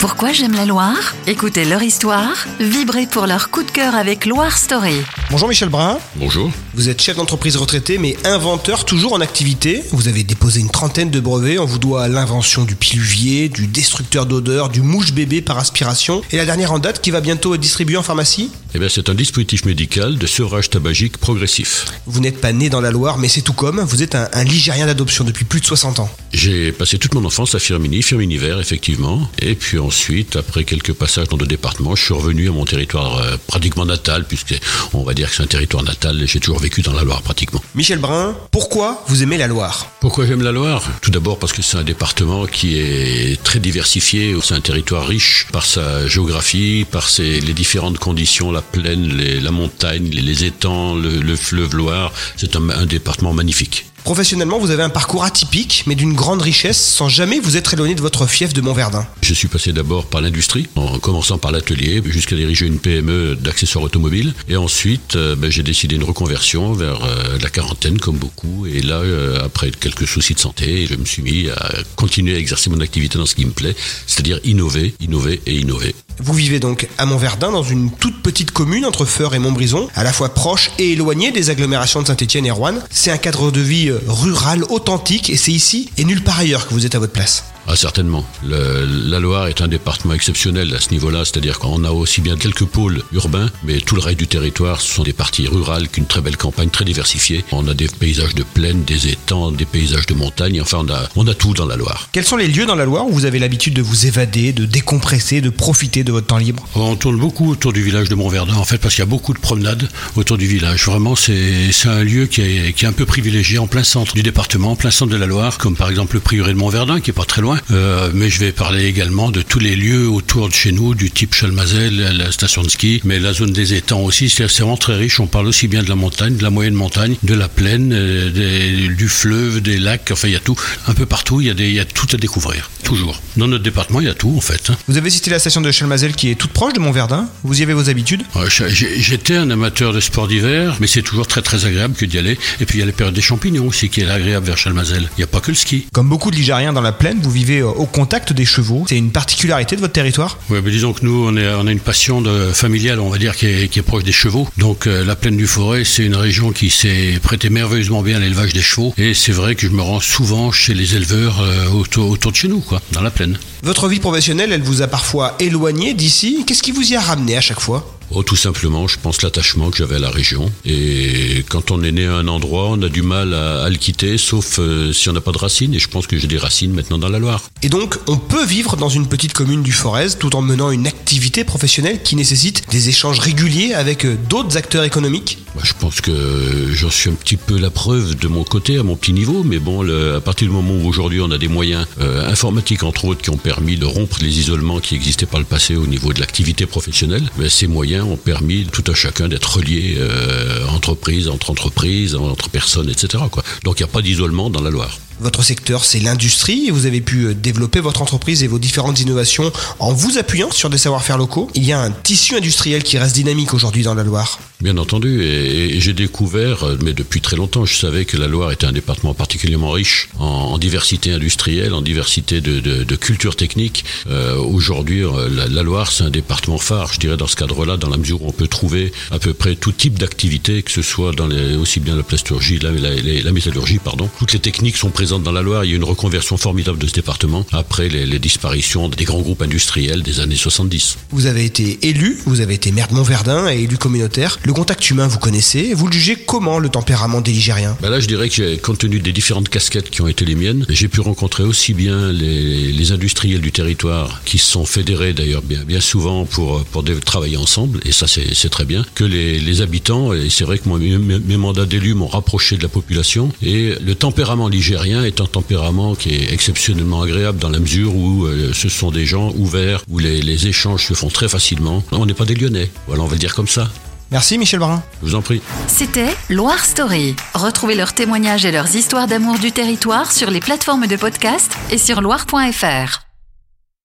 Pourquoi j'aime la Loire Écoutez leur histoire, vibrez pour leur coup de cœur avec Loire Story. Bonjour Michel Brun. Bonjour. Vous êtes chef d'entreprise retraité mais inventeur toujours en activité. Vous avez déposé une trentaine de brevets. On vous doit l'invention du piluvier, du destructeur d'odeur, du mouche bébé par aspiration et la dernière en date qui va bientôt être distribuée en pharmacie? Eh bien, c'est un dispositif médical de sevrage tabagique progressif. Vous n'êtes pas né dans la Loire mais c'est tout comme. Vous êtes un, un Ligérien d'adoption depuis plus de 60 ans. J'ai passé toute mon enfance à Firmini, Firmini Vert, effectivement. Et puis ensuite, après quelques passages dans le département, je suis revenu à mon territoire euh, pratiquement natal, puisque on va dire que c'est un territoire natal et j'ai toujours vécu dans la Loire pratiquement. Michel Brun, pourquoi vous aimez la Loire? Pourquoi j'aime la Loire? Tout d'abord parce que c'est un département qui est très diversifié, c'est un territoire riche par sa géographie, par ses, les différentes conditions, la plaine, les- la montagne, les, les étangs, le, le fleuve Loire. C'est un- un département magnifique. Professionnellement, vous avez un parcours atypique mais d'une grande richesse sans jamais vous être éloigné de votre fief de Montverdun. Je suis passé d'abord par l'industrie, en commençant par l'atelier, jusqu'à diriger une PME d'accessoires automobiles. Et ensuite, euh, ben, j'ai décidé une reconversion vers euh, la quarantaine, comme beaucoup. Et là, euh, après quelques soucis de santé, je me suis mis à continuer à exercer mon activité dans ce qui me plaît, c'est-à-dire innover, innover et innover. Vous vivez donc à Montverdun, dans une toute petite commune entre Feur et Montbrison, à la fois proche et éloignée des agglomérations de Saint-Étienne et Rouen. C'est un cadre de vie euh, rural authentique et c'est ici et nulle part ailleurs que vous êtes à votre place. Ah, certainement. Le- la Loire est un département exceptionnel à ce niveau-là, c'est-à-dire qu'on a aussi bien quelques pôles urbains, mais tout le reste du territoire, ce sont des parties rurales qu'une très belle campagne très diversifiée. On a des paysages de plaine, des étangs, des paysages de montagne, enfin on a, on a tout dans la Loire. Quels sont les lieux dans la Loire où vous avez l'habitude de vous évader, de décompresser, de profiter de votre temps libre? On tourne beaucoup autour du village de Montverdun, en fait, parce qu'il y a beaucoup de promenades autour du village. Vraiment, c'est c'est un lieu qui est, qui est un peu privilégié en plein centre du département, en plein centre de la Loire, comme par exemple le prieuré de Montverdun, qui est pas très loin. Euh, mais je vais parler également de tous les lieux autour de chez nous, du type Chalmazel, la station de ski, mais la zone des étangs aussi. C'est vraiment très riche. On parle aussi bien de la montagne, de la moyenne montagne, de la plaine, euh, des- du fleuve, des lacs. Enfin, il y a tout. Un peu partout, il y a, des, il y a tout à découvrir. Toujours. Dans notre département, il y a tout, en fait. hein. Vous avez cité la station de Chalmazel qui est toute proche de Montverdun. Vous y avez vos habitudes? J'étais un amateur de sport d'hiver, mais c'est toujours très très agréable que d'y aller. Et puis il y a la période des champignons aussi qui est agréable vers Chalmazel. Il n'y a pas que le ski. Comme beaucoup de Ligériens dans la plaine, vous vivez euh, au contact des chevaux. C'est une particularité de votre territoire? Mais disons que nous, on, est, on a une passion de, familiale, on va dire, qui est, qui est proche des chevaux. Donc euh, la plaine du Forêt, c'est une région qui s'est prêtée merveilleusement bien à l'élevage des chevaux. Et c'est vrai que je me rends souvent chez les éleveurs euh, autour, autour de chez nous, quoi, dans la plaine. Votre vie professionnelle, elle vous a parfois éloigné d'ici? Qu'est-ce qui vous y a ramené à chaque fois? Oh, tout simplement, je pense l'attachement que j'avais à la région. Et quand on est né à un endroit, on a du mal à, à le quitter, sauf euh, si on n'a pas de racines. Et je pense que j'ai des racines maintenant dans la Loire. Et donc, on peut vivre dans une petite commune du Forez tout en menant une activité professionnelle qui nécessite des échanges réguliers avec euh, d'autres acteurs économiques? Bah, je pense que j'en suis un petit peu la preuve de mon côté, à mon petit niveau, mais bon, le- à partir du moment où aujourd'hui on a des moyens euh, informatiques, entre autres, qui ont permis de rompre les isolements qui existaient par le passé au niveau de l'activité professionnelle, ben, ces moyens ont permis tout à chacun d'être relié euh, entreprise, entre entreprises, entre personnes, etc. Quoi. Donc il n'y a pas d'isolement dans la Loire. Votre secteur, c'est l'industrie et vous avez pu euh, développer votre entreprise et vos différentes innovations en vous appuyant sur des savoir-faire locaux. Il y a un tissu industriel qui reste dynamique aujourd'hui dans la Loire. Bien entendu, et, et j'ai découvert, euh, mais depuis très longtemps, je savais que la Loire était un département particulièrement riche en, en diversité industrielle, en diversité de, de, de culture technique. Euh, Aujourd'hui, la, la Loire, c'est un département phare, je dirais, dans ce cadre-là, dans la mesure où on peut trouver à peu près tout type d'activité, que ce soit dans les, aussi bien la plasturgie, la, la, la- la métallurgie, pardon. Toutes les techniques sont présentes dans la Loire. Il y a une reconversion formidable de ce département après les, les disparitions des grands groupes industriels des années 70. Vous avez été élu, vous avez été maire de Montverdun et élu communautaire. Le contact humain, vous connaissez. Vous le jugez comment le tempérament des Ligériens? Ben là, je dirais que compte tenu des différentes casquettes qui ont été les miennes, j'ai pu rencontrer aussi bien les, les industriels du territoire qui se sont fédérés d'ailleurs bien, bien souvent pour, travailler ensemble, et ça c'est très bien, que les, les habitants, et c'est vrai que moi, mes, mandats d'élu m'ont rapproché de la population, et le tempérament ligérien est un tempérament qui est exceptionnellement agréable dans la mesure où euh, ce sont des gens ouverts, où les, les échanges se font très facilement. On n'est pas des Lyonnais, voilà, on va le dire comme ça. Merci Michel Brun. Je vous en prie. C'était Loire Story. Retrouvez leurs témoignages et leurs histoires d'amour du territoire sur les plateformes de podcast et sur loire.fr.